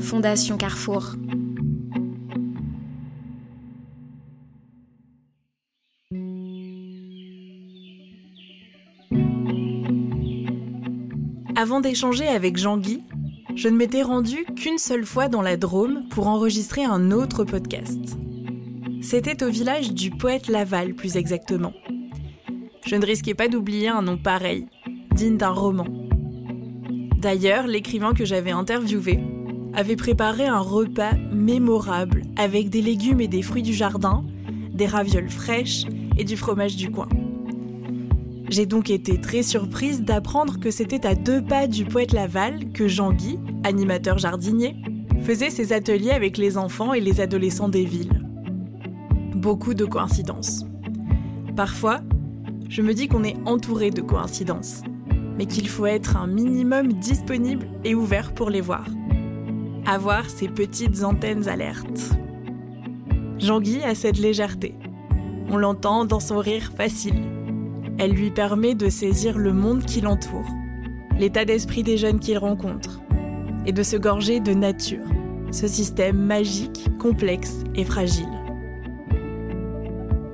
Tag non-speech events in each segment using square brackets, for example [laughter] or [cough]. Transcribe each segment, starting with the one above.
Fondation Carrefour. Avant d'échanger avec Jean-Guy, je ne m'étais rendue qu'une seule fois dans la Drôme pour enregistrer un autre podcast. C'était au village du poète Laval, plus exactement. Je ne risquais pas d'oublier un nom pareil, digne d'un roman. D'ailleurs, l'écrivain que j'avais interviewé avait préparé un repas mémorable avec des légumes et des fruits du jardin, des ravioles fraîches et du fromage du coin. J'ai donc été très surprise d'apprendre que c'était à deux pas du poète Laval que Jean-Guy, animateur jardinier, faisait ses ateliers avec les enfants et les adolescents des villes. Beaucoup de coïncidences. Parfois, je me dis qu'on est entouré de coïncidences, mais qu'il faut être un minimum disponible et ouvert pour les voir. Avoir ces petites antennes alertes. Jean-Guy a cette légèreté. On l'entend dans son rire facile. Elle lui permet de saisir le monde qui l'entoure, l'état d'esprit des jeunes qu'il rencontre, et de se gorger de nature, ce système magique, complexe et fragile.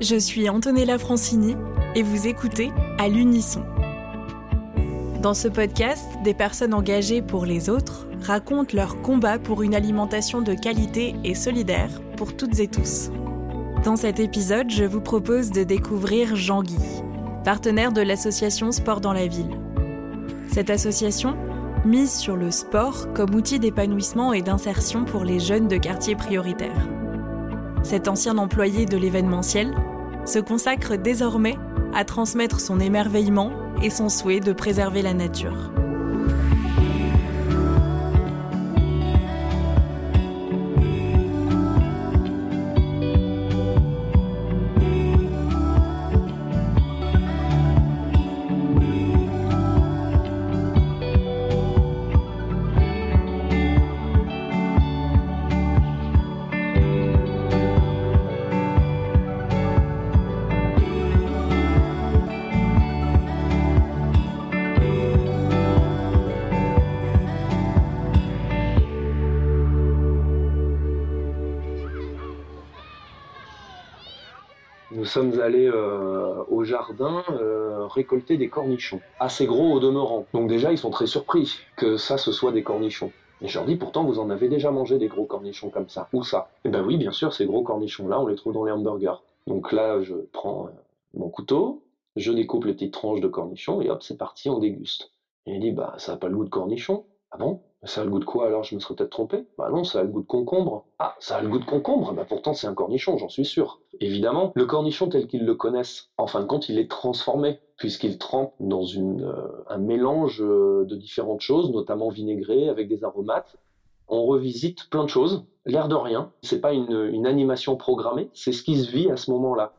Je suis Antonella Francini et vous écoutez à l'unisson. Dans ce podcast, des personnes engagées pour les autres racontent leur combat pour une alimentation de qualité et solidaire pour toutes et tous. Dans cet épisode, je vous propose de découvrir Jean-Guy, partenaire de l'association Sport dans la ville. Cette association mise sur le sport comme outil d'épanouissement et d'insertion pour les jeunes de quartiers prioritaires. Cet ancien employé de l'événementiel se consacre désormais à transmettre son émerveillement et son souhait de préserver la nature. Sommes allés euh, au jardin euh, récolter des cornichons, assez gros au demeurant. Donc déjà, ils sont très surpris que ça, ce soit des cornichons. Et je leur dis, pourtant, vous en avez déjà mangé des gros cornichons comme ça. Où ça? Eh ben oui, bien sûr, ces gros cornichons-là, on les trouve dans les hamburgers. Donc là, je prends euh, mon couteau, je découpe les petites tranches de cornichons, et hop, c'est parti, on déguste. Et il dit, bah, ça n'a pas le goût de cornichon. Ah bon? Ça a le goût de quoi alors? Je me serais peut-être trompé. Bah non, ça a le goût de concombre. Ah, ça a le goût de concombre? Bah pourtant c'est un cornichon, j'en suis sûr. Évidemment, le cornichon tel qu'ils le connaissent, en fin de compte, il est transformé puisqu'il trempe dans euh, un mélange euh, de différentes choses, notamment vinaigré avec des aromates. On revisite plein de choses, l'air de rien. C'est pas une, une animation programmée, c'est ce qui se vit à ce moment-là.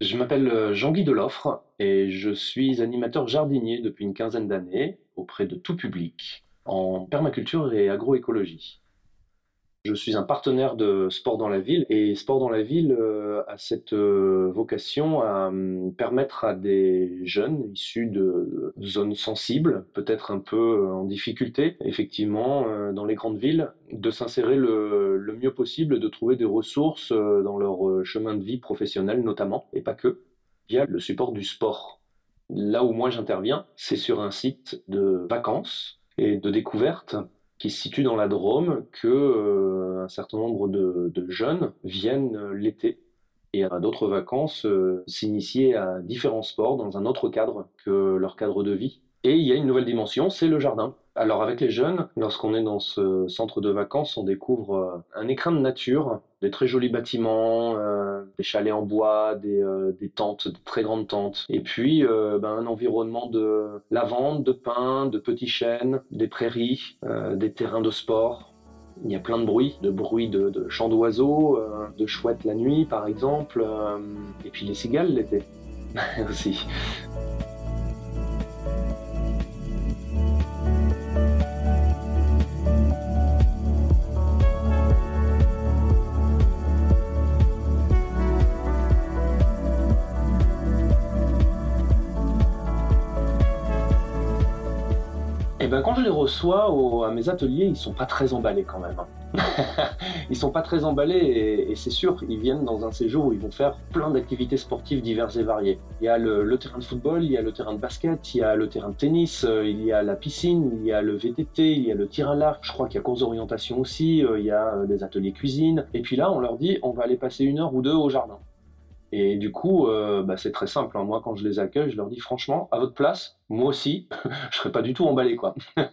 Je m'appelle euh, Jean-Guy Deloffre et je suis animateur jardinier depuis une quinzaine d'années auprès de tout public en permaculture et agroécologie. Je suis un partenaire de Sport dans la ville et Sport dans la ville euh, a cette euh, vocation à hum, permettre à des jeunes issus de, zones sensibles, peut-être un peu euh, en difficulté, effectivement, dans les grandes villes, de s'insérer le, mieux possible, de trouver des ressources dans leur chemin de vie professionnel notamment, et pas que, via le support du sport. Là où moi j'interviens, c'est sur un site de vacances et de découverte qui se situe dans la Drôme que euh, un certain nombre de, jeunes viennent l'été et à d'autres vacances euh, s'initier à différents sports dans un autre cadre que leur cadre de vie. Et il y a une nouvelle dimension, c'est le jardin. Alors avec les jeunes, lorsqu'on est dans ce centre de vacances, on découvre euh, un écrin de nature, des très jolis bâtiments, euh, des chalets en bois, des, euh, des tentes, de très grandes tentes, et puis euh, ben, un environnement de lavande, de pins, de petits chênes, des prairies, des terrains de sport. Il y a plein de bruits, de bruits de, de chants d'oiseaux, de chouettes la nuit par exemple, et puis les cigales l'été [laughs] aussi. Ben quand je les reçois à mes ateliers, ils sont pas très emballés quand même. Hein. [laughs] ils sont pas très emballés et, c'est sûr, ils viennent dans un séjour où ils vont faire plein d'activités sportives diverses et variées. Il y a le, terrain de football, il y a le terrain de basket, il y a le terrain de tennis, euh, il y a la piscine, il y a le VTT, il y a le tir à l'arc. Je crois qu'il y a cours d'orientation aussi, euh, il y a euh, des ateliers cuisine. Et puis là, on leur dit, on va aller passer une heure ou deux au jardin. Et du coup, euh, bah, c'est très simple. Hein. Moi, quand je les accueille, je leur dis franchement, à votre place, moi aussi, [laughs] je serais pas du tout emballé, quoi. [laughs]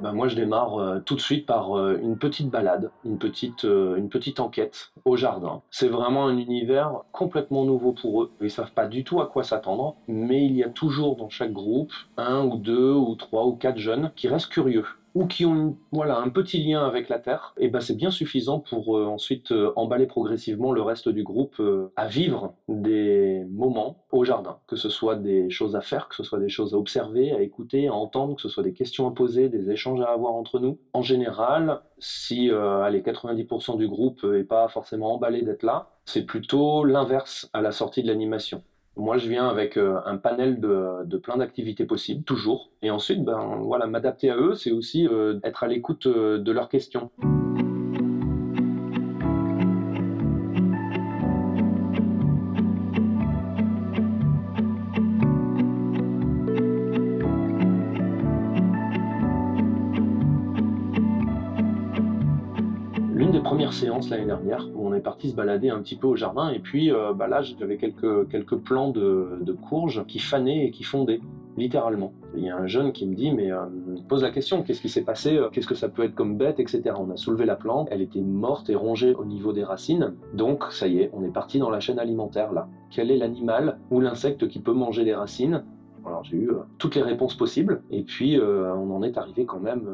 Ben moi, je démarre euh, tout de suite par euh, une petite balade, une petite, une petite enquête au jardin. C'est vraiment un univers complètement nouveau pour eux. Ils savent pas du tout à quoi s'attendre, mais il y a toujours dans chaque groupe un ou deux ou trois ou quatre jeunes qui restent curieux ou qui ont voilà, un petit lien avec la Terre, et ben c'est bien suffisant pour euh, ensuite euh, emballer progressivement le reste du groupe euh, à vivre des moments au jardin, que ce soit des choses à faire, que ce soit des choses à observer, à écouter, à entendre, que ce soit des questions à poser, des échanges à avoir entre nous. En général, si allez, 90% du groupe n'est pas forcément emballé d'être là, c'est plutôt l'inverse à la sortie de l'animation. Moi, je viens avec euh, un panel de, plein d'activités possibles, toujours. Et ensuite, ben, voilà, m'adapter à eux, c'est aussi euh, être à l'écoute euh, de leurs questions. Séance l'année dernière où on est parti se balader un petit peu au jardin et puis euh, bah là j'avais quelques, quelques plants de, de, courges qui fanaient et qui fondaient littéralement. Il y a un jeune qui me dit mais euh, pose la question qu'est-ce qui s'est passé euh, qu'est-ce que ça peut être comme bête etc. On a soulevé la plante elle était morte et rongée au niveau des racines donc ça y est on est parti dans la chaîne alimentaire là. Quel est l'animal ou l'insecte qui peut manger les racines? Alors j'ai eu toutes les réponses possibles et puis on en est arrivé quand même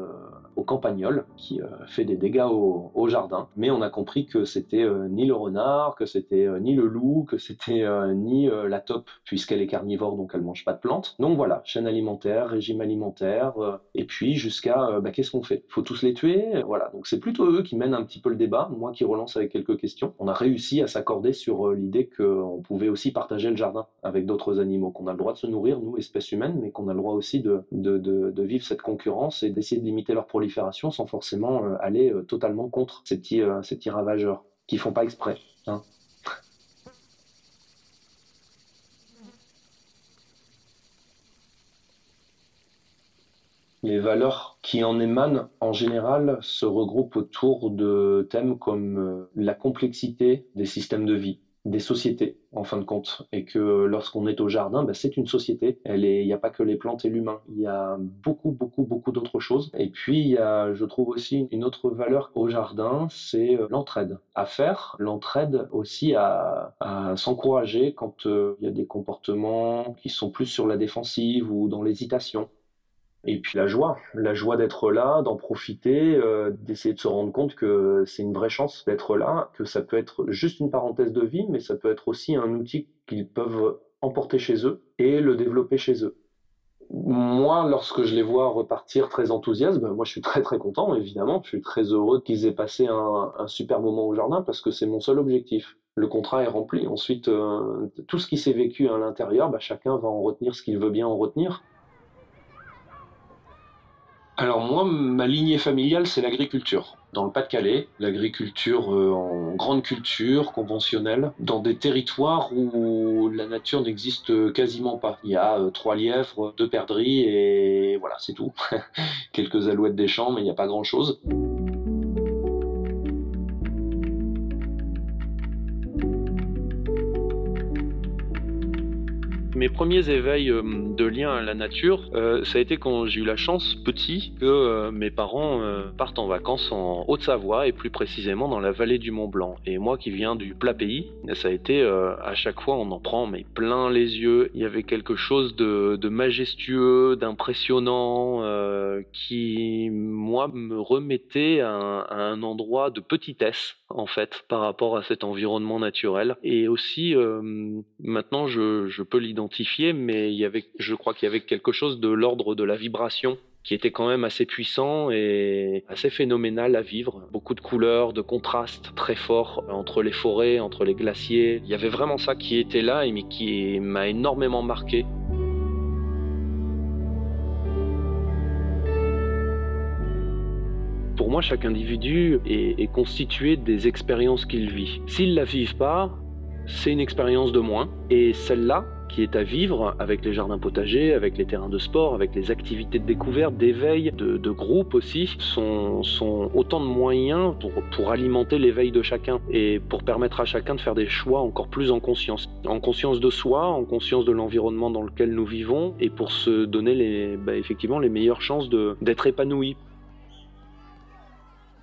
au campagnol qui euh, fait des dégâts au, jardin. Mais on a compris que c'était euh, ni le renard, que c'était euh, ni le loup, que c'était ni la taupe, puisqu'elle est carnivore, donc elle mange pas de plantes. Donc voilà, chaîne alimentaire, régime alimentaire, et puis jusqu'à bah, qu'est-ce qu'on fait? Faut tous les tuer Voilà, donc c'est plutôt eux qui mènent un petit peu le débat, moi qui relance avec quelques questions. On a réussi à s'accorder sur l'idée qu'on pouvait aussi partager le jardin avec d'autres animaux, qu'on a le droit de se nourrir, nous, espèces humaines, mais qu'on a le droit aussi de, de, de vivre cette concurrence et d'essayer de limiter leur prolifération sans forcément euh, aller euh, totalement contre ces petits, euh, ces ravageurs qui font pas exprès. Hein. [laughs] Les valeurs qui en émanent en général se regroupent autour de thèmes comme la complexité des systèmes de vie, des sociétés en fin de compte et que lorsqu'on est au jardin ben, c'est une société. Il n'y a pas que les plantes et l'humain. Il y a beaucoup beaucoup beaucoup d'autres choses. Et puis il y a je trouve aussi une autre valeur au jardin c'est euh, l'entraide à faire. L'entraide aussi à, à s'encourager quand euh, il y a des comportements qui sont plus sur la défensive ou dans l'hésitation et puis la joie, la joie d'être là, d'en profiter, euh, d'essayer de se rendre compte que c'est une vraie chance d'être là, que ça peut être juste une parenthèse de vie, mais ça peut être aussi un outil qu'ils peuvent emporter chez eux et le développer chez eux. Moi, lorsque je les vois repartir très enthousiastes, ben, moi je suis très très content, évidemment. Je suis très heureux qu'ils aient passé un, super moment au jardin parce que c'est mon seul objectif. Le contrat est rempli. Ensuite, euh, tout ce qui s'est vécu à l'intérieur, ben, chacun va en retenir ce qu'il veut bien en retenir. Alors moi, ma lignée familiale, c'est l'agriculture. Dans le Pas-de-Calais, l'agriculture euh, en grande culture, conventionnelle, dans des territoires où la nature n'existe quasiment pas. Il y a euh, trois lièvres, deux perdrix et voilà, c'est tout. [laughs] Quelques alouettes des champs, mais il n'y a pas grand-chose. Mes premiers éveils euh, de lien à la nature, euh, ça a été quand j'ai eu la chance, petit, que euh, mes parents partent en vacances en Haute-Savoie et plus précisément dans la vallée du Mont Blanc. Et moi qui viens du plat pays, ça a été à chaque fois on en prend mais plein les yeux. Il y avait quelque chose de, majestueux, d'impressionnant qui moi me remettait à un endroit de petitesse en fait par rapport à cet environnement naturel. Et aussi, maintenant, je, peux l'identifier, mais il y avait, je crois qu'il y avait quelque chose de l'ordre de la vibration qui était quand même assez puissant et assez phénoménal à vivre. Beaucoup de couleurs, de contrastes très forts entre les forêts, entre les glaciers. Il y avait vraiment ça qui était là et qui m'a énormément marqué. Pour moi, chaque individu est, est constitué des expériences qu'il vit. S'il ne la vit pas, c'est une expérience de moins. Et celle-là, qui est à vivre avec les jardins potagers, avec les terrains de sport, avec les activités de découverte, d'éveil, de, de groupe aussi, sont, autant de moyens pour, pour alimenter l'éveil de chacun et pour permettre à chacun de faire des choix encore plus en conscience. En conscience de soi, en conscience de l'environnement dans lequel nous vivons et pour se donner les, bah, effectivement les meilleures chances d'être épanoui.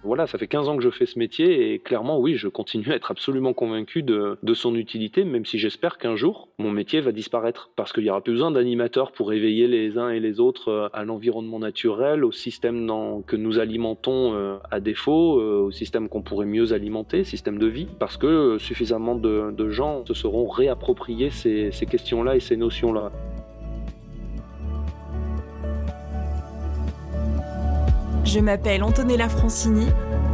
Voilà, ça fait 15 ans que je fais ce métier et clairement, oui, je continue à être absolument convaincu de, son utilité, même si j'espère qu'un jour, mon métier va disparaître. Parce qu'il n'y aura plus besoin d'animateurs pour éveiller les uns et les autres euh, à l'environnement naturel, au système que nous alimentons euh, à défaut, euh, au système qu'on pourrait mieux alimenter, système de vie, parce que suffisamment de, gens se seront réappropriés ces, ces questions-là et ces notions-là. Je m'appelle Antonella Francini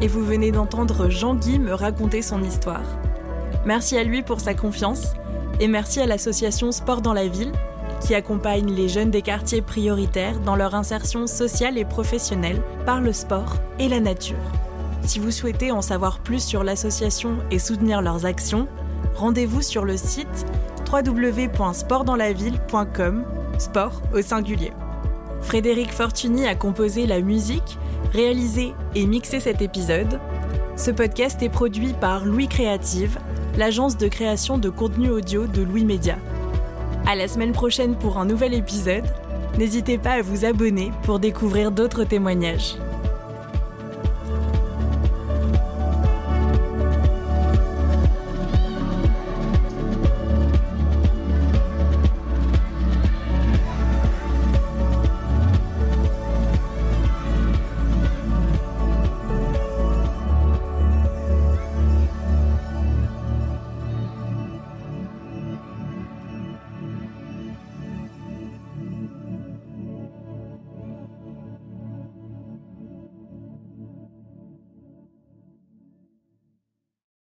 et vous venez d'entendre Jean-Guy me raconter son histoire. Merci à lui pour sa confiance et merci à l'association Sport dans la ville qui accompagne les jeunes des quartiers prioritaires dans leur insertion sociale et professionnelle par le sport et la nature. Si vous souhaitez en savoir plus sur l'association et soutenir leurs actions, rendez-vous sur le site www.sportdanslaville.com, sport au singulier. Frédéric Fortuny a composé la musique, réalisé et mixé cet épisode. Ce podcast est produit par Louis Créative, l'agence de création de contenu audio de Louis Média. À la semaine prochaine pour un nouvel épisode. N'hésitez pas à vous abonner pour découvrir d'autres témoignages.